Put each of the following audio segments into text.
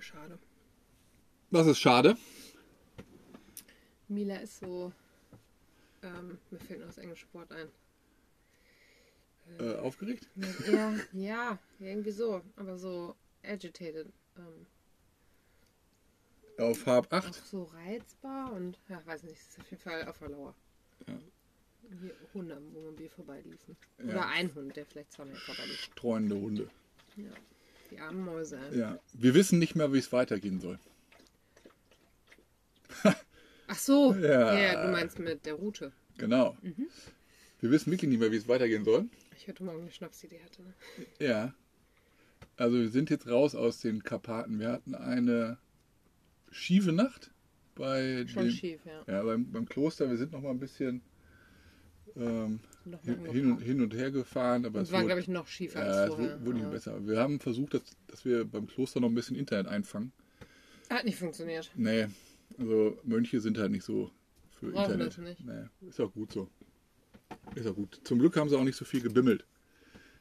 Schade. Was ist schade? Mila ist so. Ähm, mir fällt noch das englische Wort ein. Äh, aufgeregt? Ja, ja, irgendwie so. Aber so agitated. Ähm, Auf auch 8? so reizbar und, ja, weiß nicht, ist auf jeden Fall auf der Lauer. Ja. Hier Hunde am Wohnmobil vorbeiliefen. Ja. Oder ein Hund, der vielleicht zweimal vorbeilief. Streunende Hunde. Ja. Die armen Mäuse. Ja. Wir wissen nicht mehr, wie es weitergehen soll. Ach so, Ja. ja. du meinst mit der Route. Genau. Wir wissen wirklich nicht mehr, wie es weitergehen soll. Ich heute Morgen eine Schnapsidee hatte. Ne? Ja. Also wir sind jetzt raus aus den Karpaten. Wir hatten eine schiefe Nacht bei Schon dem, schief, ja. Ja, beim, beim Kloster. Wir sind noch mal ein bisschen ähm, Noch hin, hin, und, hin und her gefahren, aber Es war, glaube ich, noch schiefer als vorher. wurde, wurde nicht besser. Wir haben versucht, dass, dass wir beim Kloster noch ein bisschen Internet einfangen. Hat nicht funktioniert. Nee, also Mönche sind halt nicht so für Brauchen Internet. nicht. Nee, ist auch gut so. Ist auch gut. Zum Glück haben sie auch nicht so viel gebimmelt.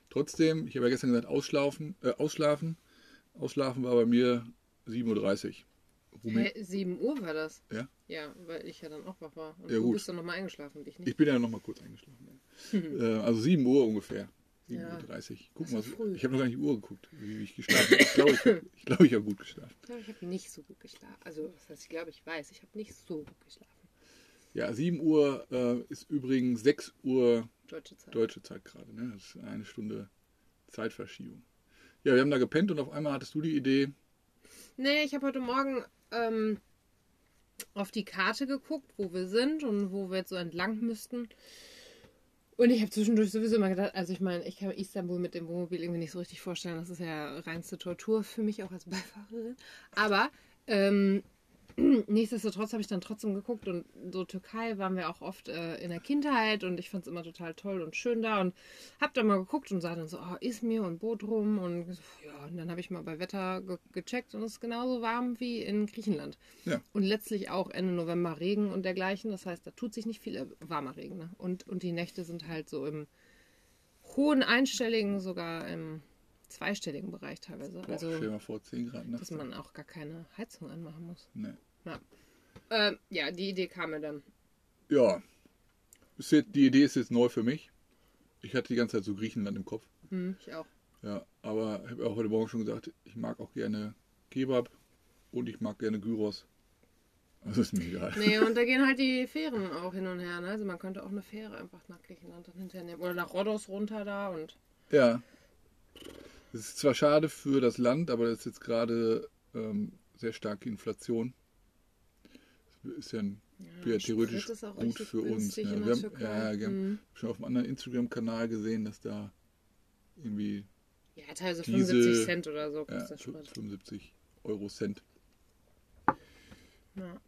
Trotzdem, ich habe ja gestern gesagt, ausschlafen, äh, ausschlafen. Ausschlafen war bei mir 7.30 Uhr. Rumi, Hä, 7 Uhr war das? Ja? Ja, weil ich ja dann auch wach war. Und Ja, du gut. bist dann nochmal eingeschlafen, und ich nicht. Ich bin ja noch mal kurz eingeschlafen. Ja. äh, also 7 Uhr ungefähr. 7.30 Ja. Uhr. Guck mal, früh. ich habe noch gar nicht die Uhr geguckt, wie, ich geschlafen habe. Ich glaube, ich, hab- ich, glaube, ich habe gut geschlafen. Ich glaube, ich habe nicht so gut geschlafen. Also, das heißt, ich glaube, ich weiß, ich habe nicht so gut geschlafen. Ja, 7 Uhr äh, ist übrigens 6 Uhr Deutsche Zeit. deutsche Zeit gerade. Ne? Das ist eine Stunde Zeitverschiebung. Ja, wir haben da gepennt und auf einmal hattest du die Idee. Nee, ich habe heute Morgen ähm, auf die Karte geguckt, wo wir sind und wo wir jetzt so entlang müssten. Und ich habe zwischendurch sowieso immer gedacht, also ich meine, ich kann Istanbul mit dem Wohnmobil irgendwie nicht so richtig vorstellen. Das ist ja reinste Tortur für mich auch als Beifahrerin. Aber ähm, nichtsdestotrotz habe ich dann trotzdem geguckt und so Türkei waren wir auch oft äh, in der Kindheit und ich fand es immer total toll und schön da und habe dann mal geguckt und sah dann so, oh, Izmir und Bodrum und ja, und dann habe ich mal bei Wetter ge gecheckt und es ist genauso warm wie in Griechenland. Ja. Und letztlich auch Ende November Regen und dergleichen. Das heißt, da tut sich nicht viel, äh, warmer Regen. Ne? Und, und die Nächte sind halt so im hohen einstelligen, sogar im zweistelligen Bereich teilweise. Boah, also, stell dir mal vor, 10 Grad nachts. dass man auch gar keine Heizung anmachen muss. Nee. Ja. Ähm, ja, die Idee kam mir dann. Ja, die Idee ist jetzt neu für mich. Ich hatte die ganze Zeit so Griechenland im Kopf. Hm, ich auch. Ja, aber ich habe auch heute Morgen schon gesagt, ich mag auch gerne Kebab und ich mag gerne Gyros. Also ist mir egal. Nee, und da gehen halt die Fähren auch hin und her. Ne? Also man könnte auch eine Fähre einfach nach Griechenland dann hinterher nehmen. Oder nach Rhodos runter da und. Ja. Es ist zwar schade für das Land, aber das ist jetzt gerade ähm, sehr starke Inflation. Ist ja, ein, ja theoretisch gut für uns. Ja, in wir haben, ja, wir haben Hm. schon auf einem anderen Instagram-Kanal gesehen, dass da irgendwie Ja, teilweise Diese- 75 Cent oder so ja, kostet der Sprit. 75 Euro Cent. Ja.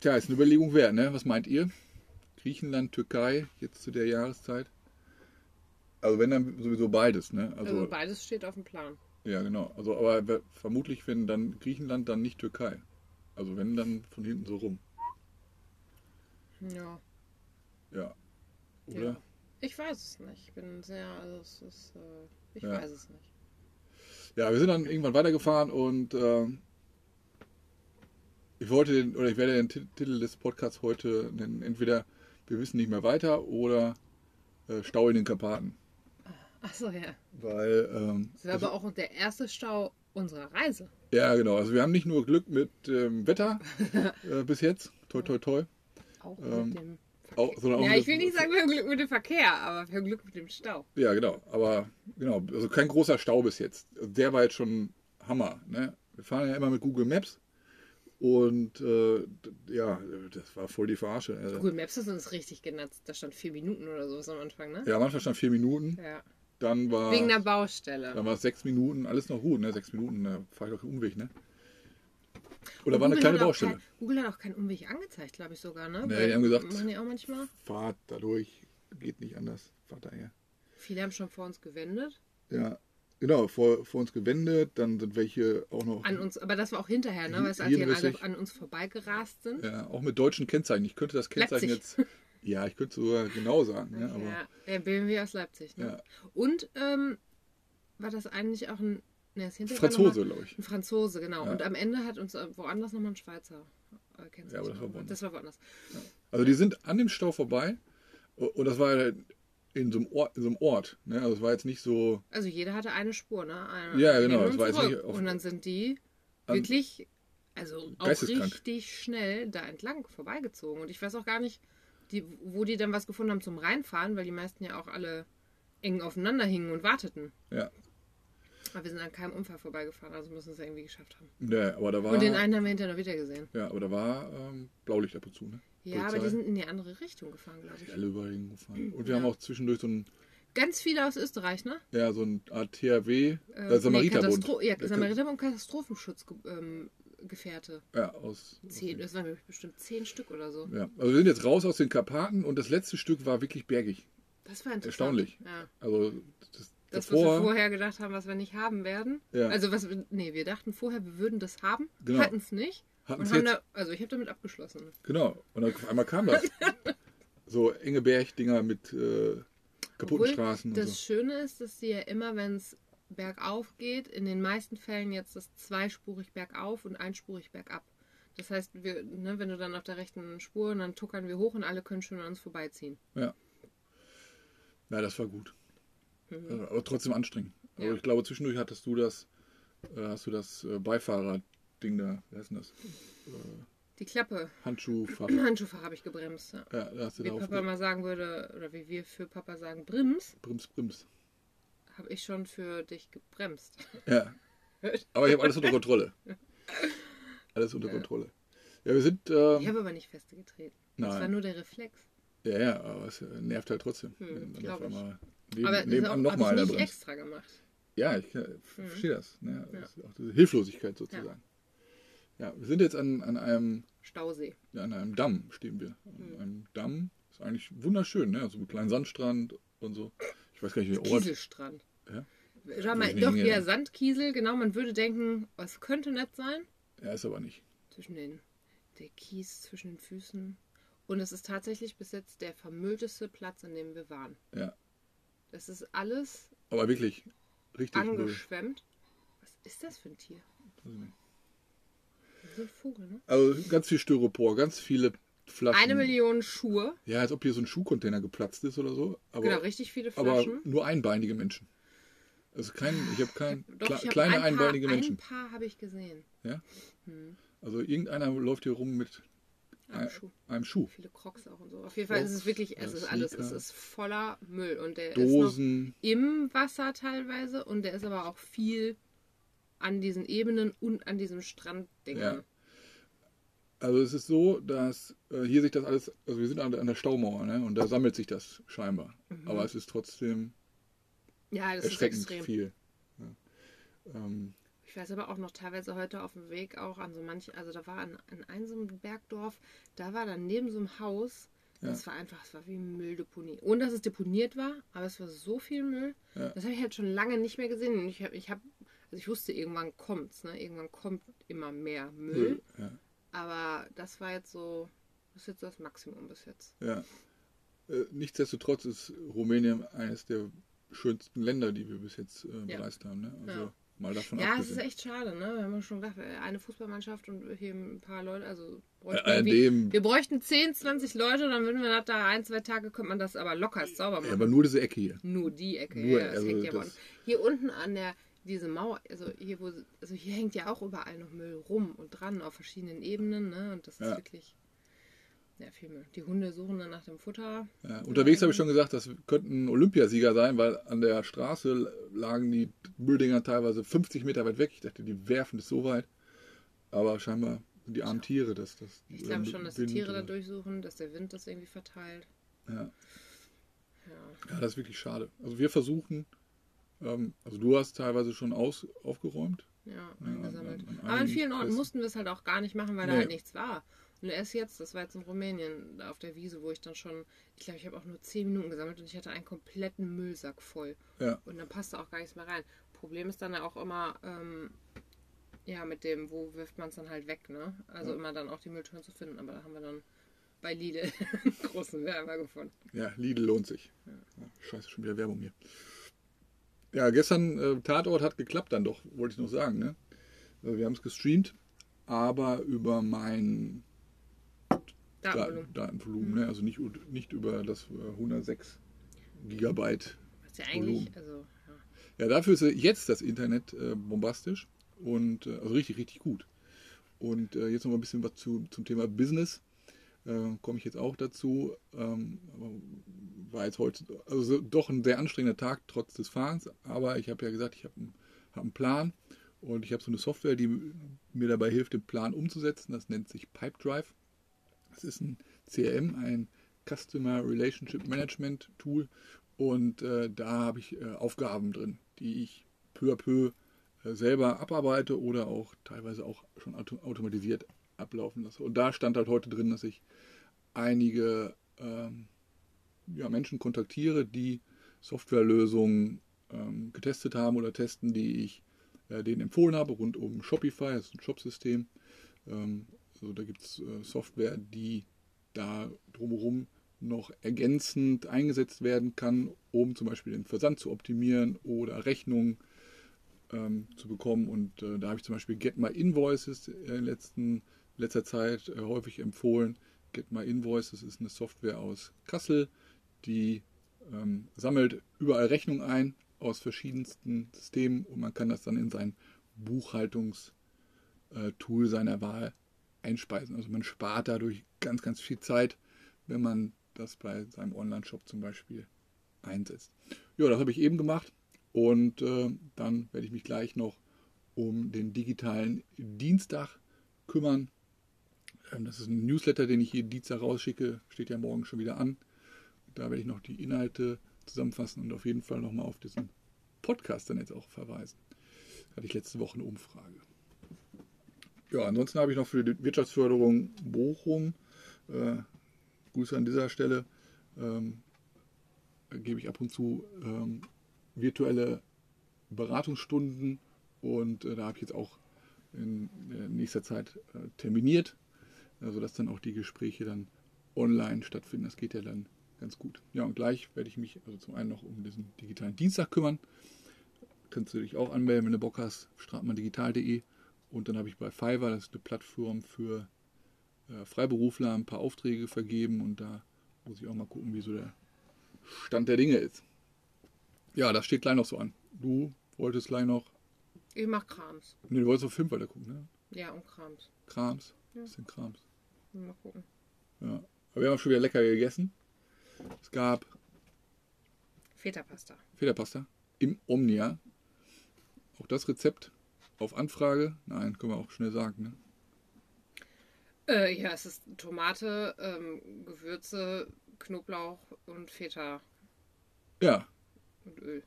Tja, ist eine Überlegung wert, ne? Was meint ihr? Griechenland, Türkei, jetzt zu der Jahreszeit? Also wenn dann sowieso beides, ne? Also, Also, beides steht auf dem Plan. ja genau. Also aber vermutlich wenn dann Griechenland, dann nicht Türkei. Also wenn dann von hinten so rum. Ja. Ja. Oder? Ja. Ich weiß es nicht. Ich bin sehr, also es ist, äh, ich Ja. weiß es nicht. Ja, wir sind dann irgendwann weitergefahren und ähm, ich wollte den, oder ich werde den Ti- Titel des Podcasts heute nennen. Entweder wir wissen nicht mehr weiter oder äh, Stau in den Karpaten. Achso, ja. Weil, ähm, Das war aber auch der erste Stau unserer Reise. Ja genau, also wir haben nicht nur Glück mit ähm, Wetter äh, bis jetzt, toi toi toi, Auch Ähm, mit dem auch, Verkehr. sondern ja, ich will nicht sagen, wir haben Glück mit dem Verkehr, aber wir haben Glück mit dem Stau. Ja, genau. Aber genau, also kein großer Stau bis jetzt. Der war jetzt schon Hammer. Ne? Wir fahren ja immer mit Google Maps und äh, ja, das war voll die Verarsche. Also, Google Maps ist uns richtig genutzt. Da stand vier Minuten oder sowas am Anfang, ne? Ja, manchmal stand vier Minuten, Ja. Dann war Wegen der Baustelle. dann war es sechs Minuten, alles noch gut, ne? Sechs Minuten, da fahre ich doch keinen Umweg, ne? Oder Und war eine kleine Baustelle. Kein, Google hat auch keinen Umweg angezeigt, glaube ich sogar, ne? Nee, Weil- die haben gesagt- Machen die auch manchmal. Fahrt dadurch, geht nicht anders. Fahrt daher. Viele haben schon vor uns gewendet. Ja, genau, vor, vor uns gewendet, dann sind welche auch noch. An uns, aber das war auch hinterher, ne? Weil es als die an uns vorbeigerast sind. Ja, auch mit deutschen Kennzeichen. Ich könnte das Kennzeichen Leipzig. jetzt. Ja, ich könnte sogar genau sagen. Ja, aber Ja, der BMW aus Leipzig. Ne? Ja. Und ähm, war das eigentlich auch ein Ne, Franzose, glaube ich. Ein Franzose, genau. Ja. Und am Ende hat uns woanders nochmal ein Schweizer äh, kennzeichnet. Ja, aber das war woanders. Das war woanders. Also die sind an dem Stau vorbei und das war ja in so einem Ort. In so einem Ort ne? Also es war jetzt nicht so. Also jeder hatte eine Spur, ne? Eine, Ja, genau, hin das und war nicht Und dann sind die wirklich, also auch richtig schnell da entlang vorbeigezogen. Und ich weiß auch gar nicht, die, wo die dann was gefunden haben zum Reinfahren, weil die meisten ja auch alle eng aufeinander hingen und warteten. Ja, Aber wir sind an keinem Unfall vorbeigefahren, also müssen es irgendwie geschafft haben. ja aber da war. Und den einen haben wir hinterher noch wieder gesehen. Ja, aber da war ähm, Blaulicht ab und zu, ne? Ja, aber Polizei. die sind in die andere Richtung gefahren, glaube ich. alle überall gefahren. Und wir Ja. haben auch zwischendurch so ein, Ganz viele aus Österreich, ne? ja, so ein Art THW, Äh, Samariterbund. Katastro- ja, Samariter- und Katastrophenschutzgefährte. Ähm, Gefährte. ja, aus. Zehn, das waren bestimmt zehn Stück oder so. Ja, also wir sind jetzt raus aus den Karpaten und das letzte Stück war wirklich bergig. Das war interessant. Erstaunlich. Ja. Also das, Das, was davor, wir vorher gedacht haben, was wir nicht haben werden. Ja. Also was wir, nee, wir dachten vorher, wir würden das haben, Genau. hatten es nicht. Hatten's und haben jetzt. da, also ich habe damit abgeschlossen. genau. Und dann auf einmal kam das. so enge Bergdinger mit äh, kaputten Obwohl, Straßen Das so. Schöne ist, dass sie ja immer, wenn es bergauf geht, in den meisten Fällen jetzt das zweispurig bergauf und einspurig bergab. Das heißt, wir, ne, wenn du dann auf der rechten Spur und dann tuckern wir hoch und alle können schön an uns vorbeiziehen. Ja. Ja, das war gut. Mhm. Äh, Aber trotzdem anstrengend. Aber Ja. ich glaube, zwischendurch hattest du das, äh, hast du das äh, Beifahrer-Ding da, wie heißt denn das? Die Klappe, Handschuhfach. Handschuhfach habe ich gebremst. Ja. Ja, da hast du Wie. Papa mal sagen würde, oder wie wir für Papa sagen, Brims, Brims, Brims. Habe ich schon für dich gebremst. Ja. Aber ich habe alles unter Kontrolle. Alles unter Kontrolle. Ja, wir sind. Ich Ähm, habe aber nicht feste getreten. Das war nein. nur der Reflex. Ja, ja, aber es äh, nervt halt trotzdem. Hm, wenn dann glaub auf ich. neben, aber nebenan nochmal ich nicht bremst. extra gemacht. Ja, ich äh, verstehe das. Ne? Ja. das auch diese Hilflosigkeit sozusagen. Ja. wir sind jetzt an, an, einem, Stausee. ja, an einem Damm, stehen wir. Hm. An einem Damm. Ist eigentlich wunderschön, ne? Also einen kleinen Sandstrand und so. Ich weiß gar nicht, wie der Ort. Kieselstrand. Ja? Schau mal, doch, nicht ja, hingehen. Sandkiesel, genau, man würde denken, es könnte nett sein. Ja, ist aber nicht. Zwischen den, der Kies zwischen den Füßen. Und es ist tatsächlich bis jetzt der vermüllteste Platz, an dem wir waren. Ja. Das ist alles Aber wirklich richtig Müll. angeschwemmt. Was ist das für ein Tier? So ein Vogel, ne? Also ganz viel Styropor, ganz viele Flaschen. Eine Million Schuhe. Ja, als ob hier so ein Schuhcontainer geplatzt ist oder so. Aber, genau, richtig viele aber Flaschen. nur einbeinige Menschen. Also kein, ich habe kein Doch, kle ich hab kleine ein paar, einbeinige Menschen. Ein paar habe ich gesehen. Ja? Hm. Also irgendeiner läuft hier rum mit Am ein- Schuh. einem Schuh. Viele Crocs auch und so. Auf jeden Fall ist es Crocs, wirklich, es ist alles, es ist voller Müll. Und der ist Dosen. noch im Wasser teilweise und der ist aber auch viel an diesen Ebenen und an diesem Stranddingern. Ja. Also es ist so, dass äh, hier sich das alles, also wir sind an, der- an der Staumauer, ne? Und da sammelt sich das scheinbar. Mhm. Aber es ist trotzdem Ja, das ist erschreckend extrem. viel. Ja. Ähm, Ich weiß aber auch noch teilweise heute auf dem Weg auch an so manchen, also da war an, an einem so Bergdorf, da war dann neben so einem Haus, das war einfach, es war wie Mülldeponie. Ohne dass es deponiert war, aber es war so viel Müll. Ja. Das habe ich halt schon lange nicht mehr gesehen. Und ich habe, ich hab, also ich wusste, irgendwann kommt's, ne? Irgendwann kommt immer mehr Müll. ja. Aber das war jetzt so, das ist jetzt das Maximum bis jetzt. Ja. Äh, nichtsdestotrotz ist Rumänien eines der schönsten Länder, die wir bis jetzt äh, Ja. bereist haben. Ne? Also Ja. mal davon Ja, es ist abgesehen. echt schade, ne? Wir haben ja schon gedacht, eine Fußballmannschaft und hier ein paar Leute, also bräuchten Äh, an irgendwie- dem- wir bräuchten 10, 20 Leute, dann würden wir das da ein, zwei Tage, könnte man das aber locker sauber machen. ja, aber nur diese Ecke hier. Nur die Ecke, Nur, ja, das also hängt ja das-. Hier unten an der, diese Mauer, also hier, wo, also hier hängt ja auch überall noch Müll rum und dran auf verschiedenen Ebenen, ne? Und das ist Ja. wirklich, ja, viel Müll. Die Hunde suchen dann nach dem Futter. Ja, unterwegs habe ich schon gesagt, das könnten Olympiasieger sein, weil an der Straße lagen die Mülldinger teilweise 50 Meter weit weg. Ich dachte, die werfen das so weit. Aber scheinbar sind die armen Tiere, dass das. Ich glaube schon, dass die Wind Tiere da durchsuchen, dass der Wind das irgendwie verteilt. Ja. Ja. ja, das ist wirklich schade. Also wir versuchen, ähm, also du hast teilweise schon aus, aufgeräumt. Ja, an- eingesammelt. an- an Aber in einigen vielen Orten mussten wir es halt auch gar nicht machen, weil da Nee. halt nichts war. Und erst jetzt, das war jetzt in Rumänien, da auf der Wiese, wo ich dann schon, ich glaube, ich habe auch nur 10 Minuten gesammelt und ich hatte einen kompletten Müllsack voll. Ja. Und dann passte auch gar nichts mehr rein. Problem ist dann ja auch immer, ähm, ja, mit dem, wo wirft man es dann halt weg, ne? Also Ja. immer dann auch die Mülltonnen zu finden. Aber da haben wir dann bei Lidl einen großen Werber gefunden. Ja, Lidl lohnt sich. Ja, scheiße, schon wieder Werbung hier. Ja, gestern äh, Tatort hat geklappt dann doch, wollte ich noch sagen. Ne? Also wir haben es gestreamt, aber über mein Datenvolumen. Datenvolumen, ne? also nicht, nicht über das äh, 106 Gigabyte. Was ja eigentlich, Volumen. also, ja. Ja, dafür ist jetzt das Internet äh, bombastisch und äh, also richtig, richtig gut. Und äh, jetzt noch mal ein bisschen was zu, zum Thema Business. Äh, Komme ich jetzt auch dazu. Ähm, war jetzt heute also so- doch ein sehr anstrengender Tag trotz des Fahrens. Aber ich habe ja gesagt, ich habe einen, hab einen Plan und ich habe so eine Software, die mir dabei hilft, den Plan umzusetzen. Das nennt sich Pipedrive. Das ist ein CRM, ein Customer Relationship Management Tool. Und äh, da habe ich äh, Aufgaben drin, die ich peu à peu äh, selber abarbeite oder auch teilweise auch schon auto automatisiert ablaufen lasse. Und da stand halt heute drin, dass ich einige ähm, ja, Menschen kontaktiere, die Softwarelösungen ähm, getestet haben oder testen, die ich äh, denen empfohlen habe, rund um Shopify, das ist ein Shopsystem. Ähm, also da gibt es äh, Software, die da drumherum noch ergänzend eingesetzt werden kann, um zum Beispiel den Versand zu optimieren oder Rechnungen ähm, zu bekommen. Und äh, da habe ich zum Beispiel Get My Invoices in letzten, letzter Zeit äh, häufig empfohlen. Get My Invoices ist eine Software aus Kassel, die ähm, sammelt überall Rechnungen ein aus verschiedensten Systemen und man kann das dann in sein Buchhaltungstool seiner Wahl einspeisen. Also man spart dadurch ganz, ganz viel Zeit, wenn man das bei seinem Online-Shop zum Beispiel einsetzt. Ja, das habe ich eben gemacht und äh, dann werde ich mich gleich noch um den digitalen Dienstag kümmern. Ähm, das ist ein Newsletter, den ich jeden Dienstag rausschicke, steht ja morgen schon wieder an. Da werde ich noch die Inhalte zusammenfassen und auf jeden Fall nochmal auf diesen Podcast dann jetzt auch verweisen. Da hatte ich letzte Woche eine Umfrage. Ja, ansonsten habe ich noch für die Wirtschaftsförderung Bochum, äh, Grüße an dieser Stelle, ähm, gebe ich ab und zu ähm, virtuelle Beratungsstunden und äh, da habe ich jetzt auch in äh, nächster Zeit äh, terminiert, sodass dann auch die Gespräche dann online stattfinden. Das geht ja dann ganz gut. Ja, und gleich werde ich mich also zum einen noch um diesen digitalen Dienstag kümmern. Kannst du dich auch anmelden, wenn du Bock hast, stratmanndigital.de. Und dann habe ich bei Fiverr, das ist eine Plattform für äh, Freiberufler, ein paar Aufträge vergeben und da muss ich auch mal gucken, wie so der Stand der Dinge ist. Ja, das steht gleich noch so an. Du wolltest gleich noch, Ich mach Krams. ne, du wolltest auf Film weiter gucken, ne? Ja, und Krams. Krams, Ja. bisschen Krams. Mal gucken. Ja. Aber wir haben auch schon wieder lecker gegessen. Es gab Feta-Pasta. Federpasta im Omnia. Auch das Rezept auf Anfrage. Nein, können wir auch schnell sagen. Ne? Äh, ja, es ist Tomate, ähm, Gewürze, Knoblauch und Feta Ja, und Öl.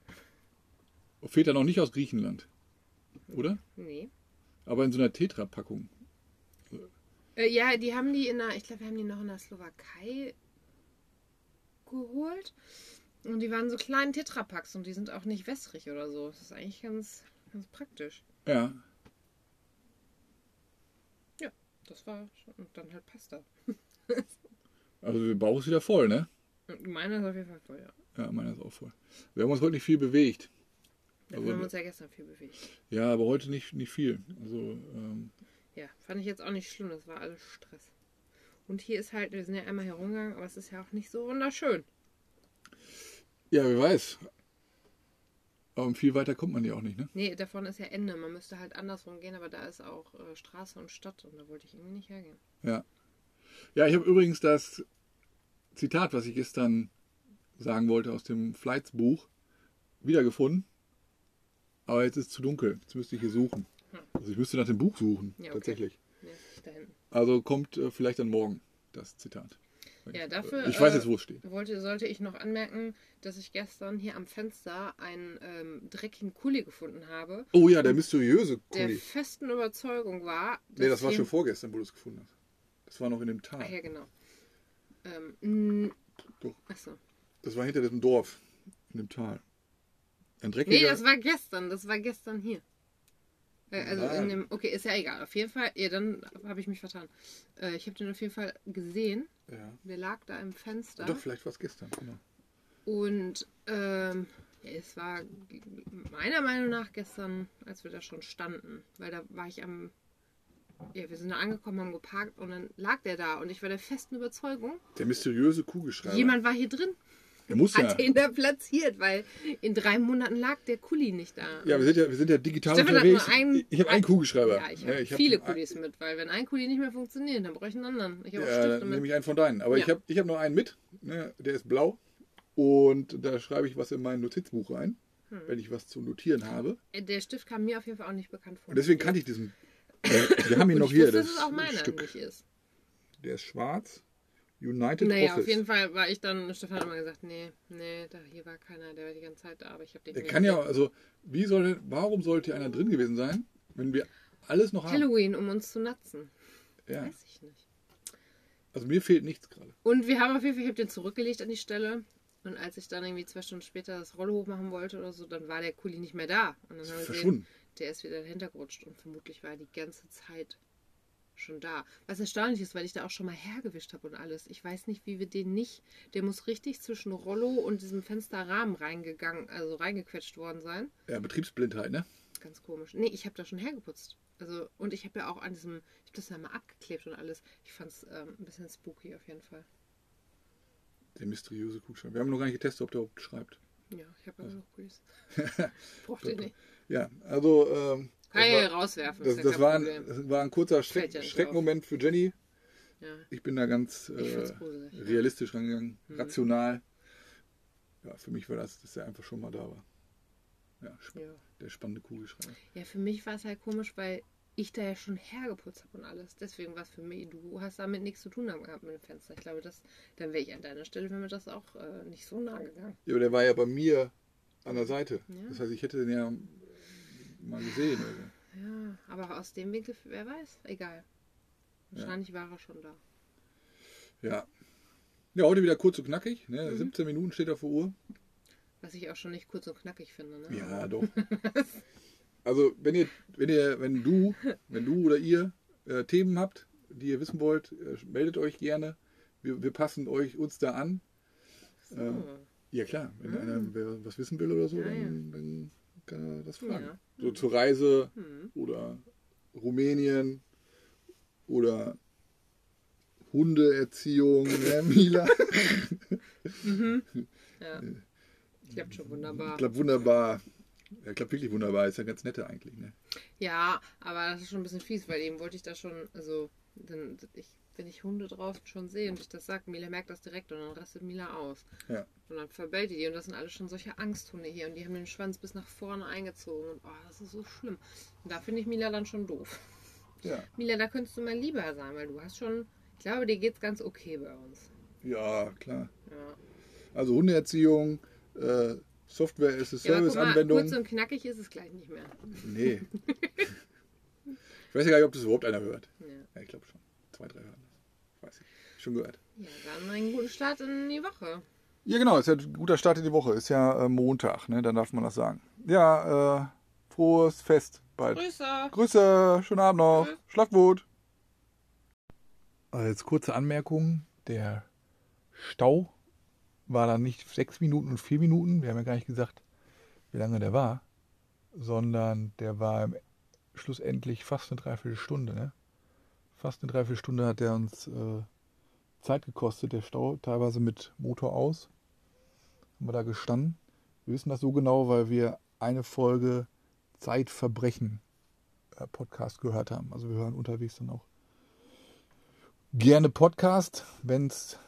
Feta noch nicht aus Griechenland. Oder? Nee. Aber in so einer Tetra-Packung. Äh, ja, die haben die in der, ich glaube, wir haben die noch in der Slowakei geholt. Und die waren so kleinen Tetrapacks und die sind auch nicht wässrig oder so. Das ist eigentlich ganz, ganz praktisch. Ja. Das war schon. Und dann halt Pasta. Also der Bauch ist wieder voll, ne? Und Meine ist auf jeden Fall voll, ja. Ja, meiner ist auch voll. Wir haben uns heute nicht viel bewegt. Dafür Also- haben wir uns ja gestern viel bewegt. Ja, aber heute nicht, nicht viel. Also, ähm, Ja, fand ich jetzt auch nicht schlimm. Das war alles Stress. Und hier ist halt, wir sind ja einmal herumgegangen, aber es ist ja auch nicht so wunderschön. ja, wer weiß. Aber viel weiter kommt man ja auch nicht, ne? Nee, davon ist ja Ende. Man müsste halt andersrum gehen, aber da ist auch äh, Straße und Stadt und da wollte ich irgendwie nicht hergehen. Ja. Ja, ich habe übrigens das Zitat, was ich gestern sagen wollte aus dem Flights Buch, wiedergefunden. Aber jetzt ist es zu dunkel. Jetzt müsste ich hier suchen. Also ich müsste nach dem Buch suchen, Ja, okay. tatsächlich. Ja. Also kommt äh, vielleicht dann morgen das Zitat. Ja, dafür, Ich weiß äh, jetzt, wo es steht. Wollte, sollte ich noch anmerken, dass ich gestern hier am Fenster einen ähm, dreckigen Kuli gefunden habe, Oh ja, der mysteriöse der Kuli. festen Überzeugung war, Nee, das war schon vorgestern, wo du es gefunden hast. Das war noch in dem Tal. Ach ja, genau. Ähm, Doch. achso. Das war hinter diesem Dorf, in dem Tal. Ein dreckiger... Nee, das war gestern. Das war gestern hier. Äh, also in dem. Okay, ist ja egal. Auf jeden Fall. Ja, dann habe ich mich vertan. Äh, ich habe den auf jeden Fall gesehen. ja. Der lag da im Fenster. Doch, vielleicht war es gestern, genau. Und ähm, Es war meiner Meinung nach gestern, als wir da schon standen, weil da war ich am. Ja, wir sind da angekommen, haben geparkt und dann lag der da und ich war der festen Überzeugung, Der mysteriöse Kugelschreiber. jemand war hier drin, Der muss ja. hat den da platziert, weil in drei Monaten lag der Kuli nicht da. Ja, wir sind ja, wir sind ja digital Stefan hat unterwegs. nur einen- ich habe einen Kugelschreiber. Ja, ich habe hab viele Kulis mit, weil wenn ein Kuli nicht mehr funktioniert, dann brauche ich einen anderen. Ich habe auch Ja, Stifte dann mit. nehme ich einen von deinen. Aber ich Ja. habe ich hab noch einen mit. Ne? Der ist blau. Und da schreibe ich was in mein Notizbuch rein, Hm. wenn ich was zu notieren habe. Äh, Der Stift kam mir auf jeden Fall auch nicht bekannt vor. Und deswegen kannte ich diesen. Äh, wir haben ihn noch ich hier. wusste, Das dass es auch meiner Stück. eigentlich ist. Der ist schwarz. United Naja, Office. auf jeden Fall war ich dann, Stefan hat immer gesagt, nee, nee, da hier war keiner, der war die ganze Zeit da, aber ich habe den Der kann ja, gesehen. also, wie soll warum sollte einer drin gewesen sein, wenn wir alles noch haben? Halloween, um uns zu natzen. Ja. Weiß ich nicht. Also mir fehlt nichts gerade. Und wir haben auf jeden Fall, ich habe den zurückgelegt an die Stelle. Und als ich dann irgendwie zwei Stunden später das Rollo hochmachen wollte oder so, dann war der Kuli nicht mehr da. Und dann haben wir gesehen, der ist wieder dahinter gerutscht und vermutlich war er die ganze Zeit schon da. Was erstaunlich ist, weil ich da auch schon mal hergewischt habe und alles. Ich weiß nicht, wie wir den nicht. Der muss richtig zwischen Rollo und diesem Fensterrahmen reingegangen, also reingequetscht worden sein. Ja, Betriebsblindheit, ne? Ganz komisch. Nee, ich habe da schon hergeputzt. Also, und ich habe ja auch an diesem, ich habe das ja mal abgeklebt und alles. Ich fand es ähm, ein bisschen spooky auf jeden Fall. Der mysteriöse Kugelschreiber. Wir haben noch gar nicht getestet, ob der überhaupt schreibt. Ja, ich habe aber noch Kulis. Braucht ihr nicht. Ja, also ähm, Kann ja war, rauswerfen. das, das, war ein, war ein kurzer Schreck, ja Schreckmoment für Jenny. Ja. Ich bin da ganz äh. Mhm. realistisch rangegangen, rational. Ja, für mich war das, dass er einfach schon mal da war. Ja, der spannende Kugelschreiber. ja, für mich war es halt komisch, weil ich da ja schon hergeputzt habe und alles. Deswegen war es für mich, du hast damit nichts zu tun gehabt mit dem Fenster. Ich glaube, das, dann wäre ich an deiner Stelle, wäre mir das auch äh, nicht so nah gegangen. Ja, aber der war ja bei mir an der Seite. Ja. Das heißt, ich hätte den ja mal gesehen. Also. Ja, aber aus dem Winkel, wer weiß, egal. Wahrscheinlich war er schon da. Ja. Ja, heute wieder kurz und knackig. Ne? Mhm. 17 Minuten steht auf der Uhr. Was ich auch schon nicht kurz und knackig finde. Ne? Ja, doch. Also, wenn ihr, wenn ihr, wenn du, wenn du oder ihr äh, Themen habt, die ihr wissen wollt, äh, meldet euch gerne. Wir, wir passen euch uns da an. So. Äh, ja klar, wenn einer wer was wissen will oder so, Ja, dann, dann kann er das fragen. Ja. So zur Reise Hm. oder Rumänien oder Hundeerziehung, ne, Mila? Ja. Klappt schon wunderbar. Klappt wunderbar. Ja, klappt wirklich wunderbar. Ist ja ganz nette eigentlich. Ne? Ja, aber das ist schon ein bisschen fies, weil eben wollte ich da schon, also, dann, ich, wenn ich Hunde draußen schon sehe und ich das sage, Mila merkt das direkt und dann rastet Mila aus. Ja. Und dann verbellt die die und das sind alles schon solche Angsthunde hier und die haben den Schwanz bis nach vorne eingezogen und oh, das ist so schlimm. Und da finde ich Mila dann schon doof. Ja. Mila, da könntest du mal lieber sein, weil du hast schon, ich glaube, dir geht's ganz okay bei uns. ja, klar. Ja. Also Hundeerziehung, äh, Software as a mal, Service-Anwendung. kurz und knackig ist es gleich nicht mehr. nee. ich weiß ja gar nicht, ob das überhaupt einer hört. Ja. Ja, ich glaube schon. Zwei, drei hören das. Weiß ich. Schon gehört. Ja, dann einen guten Start in die Woche. Ja, genau. Ist ja ein guter Start in die Woche. Ist ja äh, Montag, ne? Dann darf man das sagen. Ja, äh, frohes Fest bald. Grüße! Grüße, schönen Abend noch. Tschüss. Schlaf gut. Also jetzt kurze Anmerkung. Der Stau war dann nicht sechs Minuten und vier Minuten. Wir haben ja gar nicht gesagt, wie lange der war. Sondern der war schlussendlich fast eine Dreiviertelstunde. Ne? Fast eine Dreiviertelstunde hat der uns äh, Zeit gekostet, der Stau. Teilweise mit Motor aus. Haben wir da gestanden. Wir wissen das so genau, weil wir eine Folge Zeitverbrechen äh, Podcast gehört haben. Also wir hören unterwegs dann auch gerne Podcast, wenn es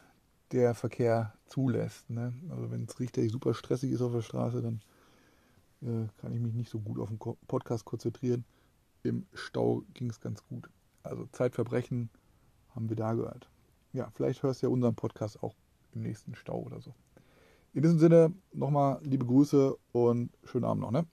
der Verkehr zulässt. Ne? Also wenn es richtig super stressig ist auf der Straße, dann äh, kann ich mich nicht so gut auf den Podcast konzentrieren. Im Stau ging es ganz gut. Also Zeitverbrechen haben wir da gehört. Ja, vielleicht hörst du ja unseren Podcast auch im nächsten Stau oder so. In diesem Sinne nochmal liebe Grüße und schönen Abend noch. Ne?